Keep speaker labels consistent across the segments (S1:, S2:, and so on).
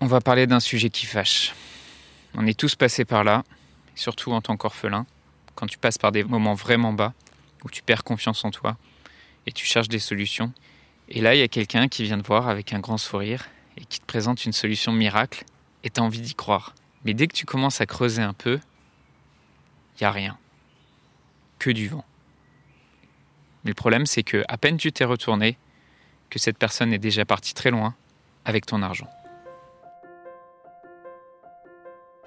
S1: On va parler d'un sujet qui fâche. On est tous passés par là, surtout en tant qu'orphelin, quand tu passes par des moments vraiment bas, où tu perds confiance en toi, et tu cherches des solutions. Et là, il y a quelqu'un qui vient te voir avec un grand sourire, et qui te présente une solution miracle, et tu as envie d'y croire. Mais dès que tu commences à creuser un peu, il n'y a rien. Que du vent. Mais le problème, c'est que à peine tu t'es retourné, que cette personne est déjà partie très loin avec ton argent.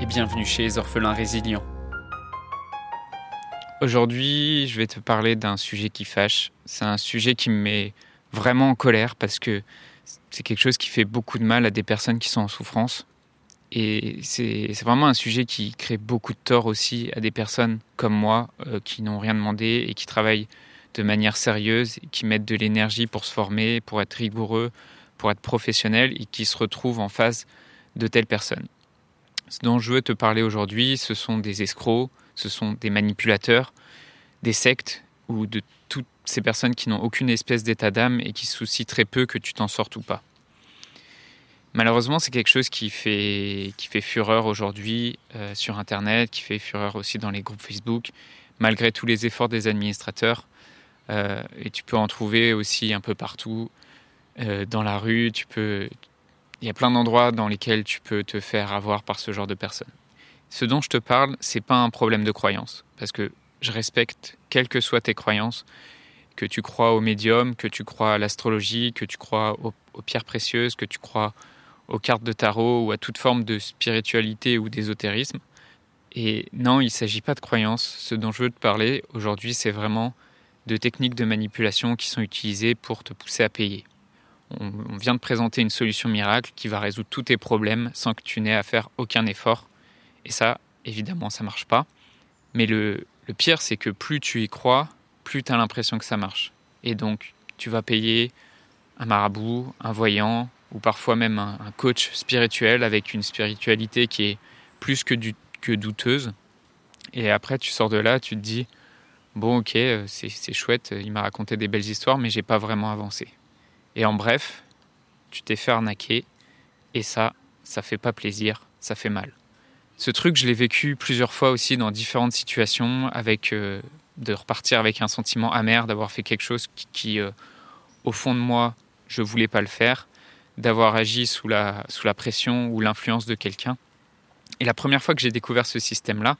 S1: et bienvenue chez les orphelins résilients. Aujourd'hui, je vais te parler d'un sujet qui fâche. C'est un sujet qui me met vraiment en colère parce que c'est quelque chose qui fait beaucoup de mal à des personnes qui sont en souffrance. Et c'est vraiment un sujet qui crée beaucoup de tort aussi à des personnes comme moi euh, qui n'ont rien demandé et qui travaillent de manière sérieuse, qui mettent de l'énergie pour se former, pour être rigoureux, pour être professionnel et qui se retrouvent en face de telles personnes. Ce dont je veux te parler aujourd'hui, ce sont des escrocs, ce sont des manipulateurs, des sectes ou de toutes ces personnes qui n'ont aucune espèce d'état d'âme et qui se soucient très peu que tu t'en sortes ou pas. Malheureusement, c'est quelque chose qui fait, qui fait fureur aujourd'hui euh, sur Internet, qui fait fureur aussi dans les groupes Facebook, malgré tous les efforts des administrateurs. Euh, et tu peux en trouver aussi un peu partout, euh, dans la rue, tu peux, il y a plein d'endroits dans lesquels tu peux te faire avoir par ce genre de personnes. Ce dont je te parle, c'est pas un problème de croyance, parce que je respecte, quelles que soient tes croyances, que tu crois au médium, que tu crois à l'astrologie, que tu crois aux, pierres précieuses, que tu crois aux cartes de tarot ou à toute forme de spiritualité ou d'ésotérisme. Et non, il ne s'agit pas de croyances. Ce dont je veux te parler aujourd'hui, c'est vraiment de techniques de manipulation qui sont utilisées pour te pousser à payer on, vient de présenter une solution miracle qui va résoudre tous tes problèmes sans que tu n'aies à faire aucun effort. Et ça, évidemment, ça marche pas. Mais le, pire, c'est que plus tu y crois, plus tu as l'impression que ça marche. Et donc, tu vas payer un marabout, un voyant, ou parfois même un, coach spirituel avec une spiritualité qui est plus que, que douteuse. Et après, tu sors de là, tu te dis, bon, ok, euh, c'est chouette, il m'a raconté des belles histoires, mais j'ai pas vraiment avancé. Et en bref, tu t'es fait arnaquer et ça, ça fait pas plaisir, ça fait mal. Ce truc, je l'ai vécu plusieurs fois aussi dans différentes situations, avec euh, de repartir avec un sentiment amer d'avoir fait quelque chose qui, euh, au fond de moi, je voulais pas le faire, d'avoir agi sous la, sous la pression ou l'influence de quelqu'un. Et la première fois que j'ai découvert ce système-là,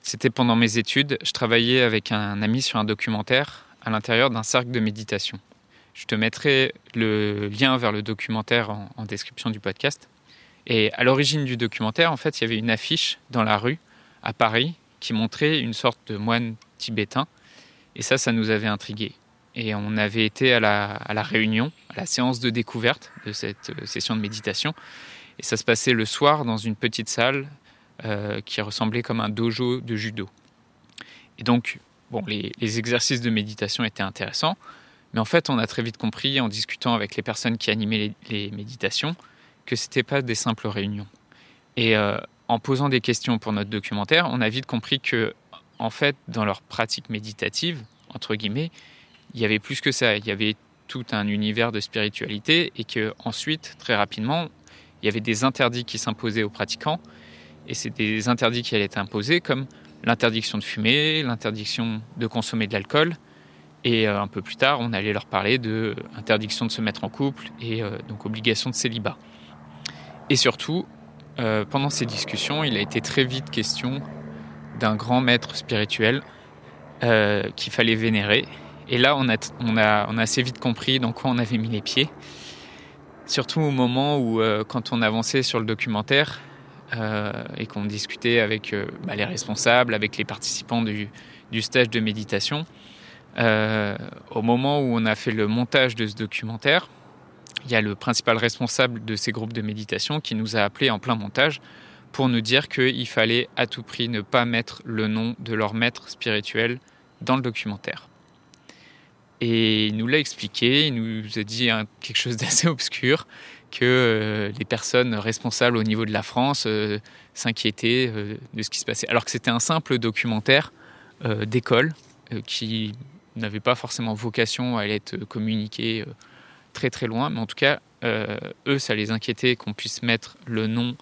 S1: c'était pendant mes études. Je travaillais avec un ami sur un documentaire à l'intérieur d'un cercle de méditation. Je te mettrai le lien vers le documentaire en, description du podcast. Et à l'origine du documentaire, en fait, il y avait une affiche dans la rue à Paris qui montrait une sorte de moine tibétain. Et ça, ça nous avait intrigués. Et on avait été à la, réunion, à la séance de découverte de cette euh, session de méditation. Et ça se passait le soir dans une petite salle euh, qui ressemblait comme un dojo de judo. Et donc, bon, les exercices de méditation étaient intéressants. Mais en fait, on a très vite compris, en discutant avec les personnes qui animaient les, méditations, que ce n'était pas des simples réunions. Et euh, en posant des questions pour notre documentaire, on a vite compris que, en fait, dans leur pratique méditative, entre guillemets, il y avait plus que ça. Il y avait tout un univers de spiritualité et que ensuite, très rapidement, il y avait des interdits qui s'imposaient aux pratiquants. Et c'est des interdits qui allaient être imposés comme l'interdiction de fumer, l'interdiction de consommer de l'alcool, et euh, un peu plus tard, on allait leur parler de interdiction de se mettre en couple et euh, donc obligation de célibat. Et surtout, euh, pendant ces discussions, il a été très vite question d'un grand maître spirituel qu'il fallait vénérer. Et là, on a, assez vite compris dans quoi on avait mis les pieds. Surtout au moment où, quand on avançait sur le documentaire et qu'on discutait avec bah, les responsables, avec les participants du stage de méditation, euh, au moment où on a fait le montage de ce documentaire, il y a le principal responsable de ces groupes de méditation qui nous a appelés en plein montage pour nous dire qu'il fallait à tout prix ne pas mettre le nom de leur maître spirituel dans le documentaire. Et il nous l'a expliqué, il nous a dit quelque chose d'assez obscur, que euh, les personnes responsables au niveau de la France euh, s'inquiétaient de ce qui se passait. Alors que c'était un simple documentaire d'école qui n'avait pas forcément vocation à être communiqué très très loin, mais en tout cas, eux, ça les inquiétait qu'on puisse mettre le nom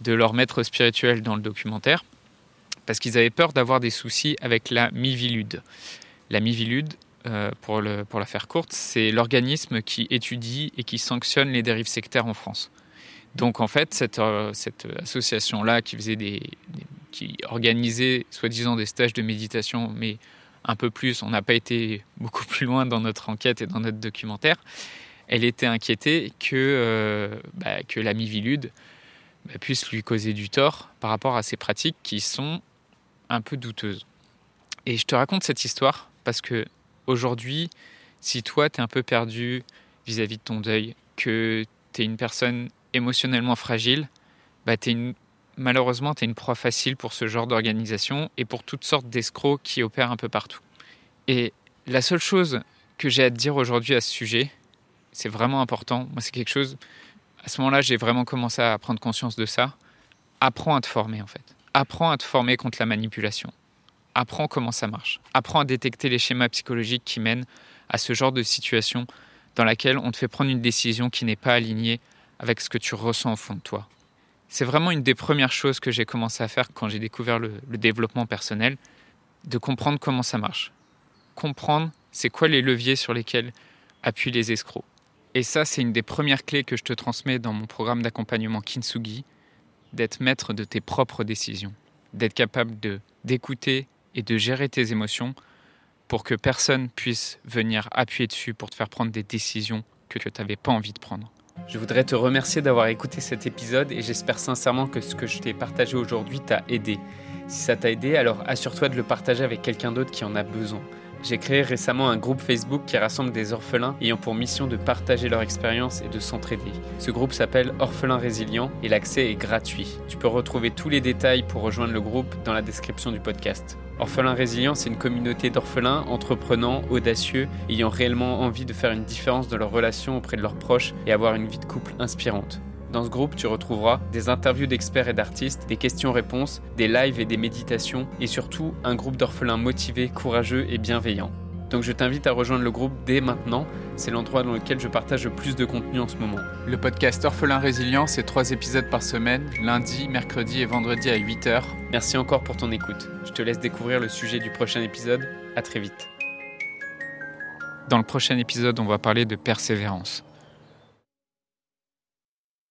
S1: de leur maître spirituel dans le documentaire, parce qu'ils avaient peur d'avoir des soucis avec la Mivilude. La Mivilude, euh, pour, pour la faire courte, c'est l'organisme qui étudie et qui sanctionne les dérives sectaires en France. Donc en fait, cette, euh, cette association-là qui faisait des, qui organisait soi-disant des stages de méditation, mais un peu plus, on n'a pas été beaucoup plus loin dans notre enquête et dans notre documentaire, elle était inquiétée que, euh, bah, que la Mivilude bah, puisse lui causer du tort par rapport à ces pratiques qui sont un peu douteuses. Et je te raconte cette histoire parce que aujourd'hui, si toi, tu es un peu perdu vis-à-vis de ton deuil, que tu es une personne émotionnellement fragile, bah une, malheureusement, tu es une proie facile pour ce genre d'organisation et pour toutes sortes d'escrocs qui opèrent un peu partout. Et la seule chose que j'ai à te dire aujourd'hui à ce sujet, c'est vraiment important. Moi, c'est quelque chose. À ce moment-là, j'ai vraiment commencé à prendre conscience de ça. Apprends à te former, en fait. Apprends à te former contre la manipulation apprends comment ça marche. Apprends à détecter les schémas psychologiques qui mènent à ce genre de situation dans laquelle on te fait prendre une décision qui n'est pas alignée avec ce que tu ressens au fond de toi. C'est vraiment une des premières choses que j'ai commencé à faire quand j'ai découvert le, développement personnel, de comprendre comment ça marche. Comprendre c'est quoi les leviers sur lesquels appuient les escrocs. Et ça, c'est une des premières clés que je te transmets dans mon programme d'accompagnement Kintsugi, d'être maître de tes propres décisions, d'être capable de d'écouter et de gérer tes émotions pour que personne puisse venir appuyer dessus pour te faire prendre des décisions que tu n'avais pas envie de prendre. Je voudrais te remercier d'avoir écouté cet épisode et j'espère sincèrement que ce que je t'ai partagé aujourd'hui t'a aidé. Si ça t'a aidé, alors assure-toi de le partager avec quelqu'un d'autre qui en a besoin. J'ai créé récemment un groupe Facebook qui rassemble des orphelins ayant pour mission de partager leur expérience et de s'entraider. Ce groupe s'appelle Orphelins Résilients et l'accès est gratuit. Tu peux retrouver tous les détails pour rejoindre le groupe dans la description du podcast. Orphelins Résilients, c'est une communauté d'orphelins entreprenants, audacieux, ayant réellement envie de faire une différence dans leurs relations auprès de leurs proches et avoir une vie de couple inspirante. Dans ce groupe, tu retrouveras des interviews d'experts et d'artistes, des questions-réponses, des lives et des méditations, et surtout un groupe d'orphelins motivés, courageux et bienveillants. Donc je t'invite à rejoindre le groupe dès maintenant, c'est l'endroit dans lequel je partage le plus de contenu en ce moment. Le podcast Orphelin Résilient, c'est trois épisodes par semaine, lundi, mercredi et vendredi à 8h. Merci encore pour ton écoute. Je te laisse découvrir le sujet du prochain épisode. À très vite. Dans le prochain épisode, on va parler de persévérance.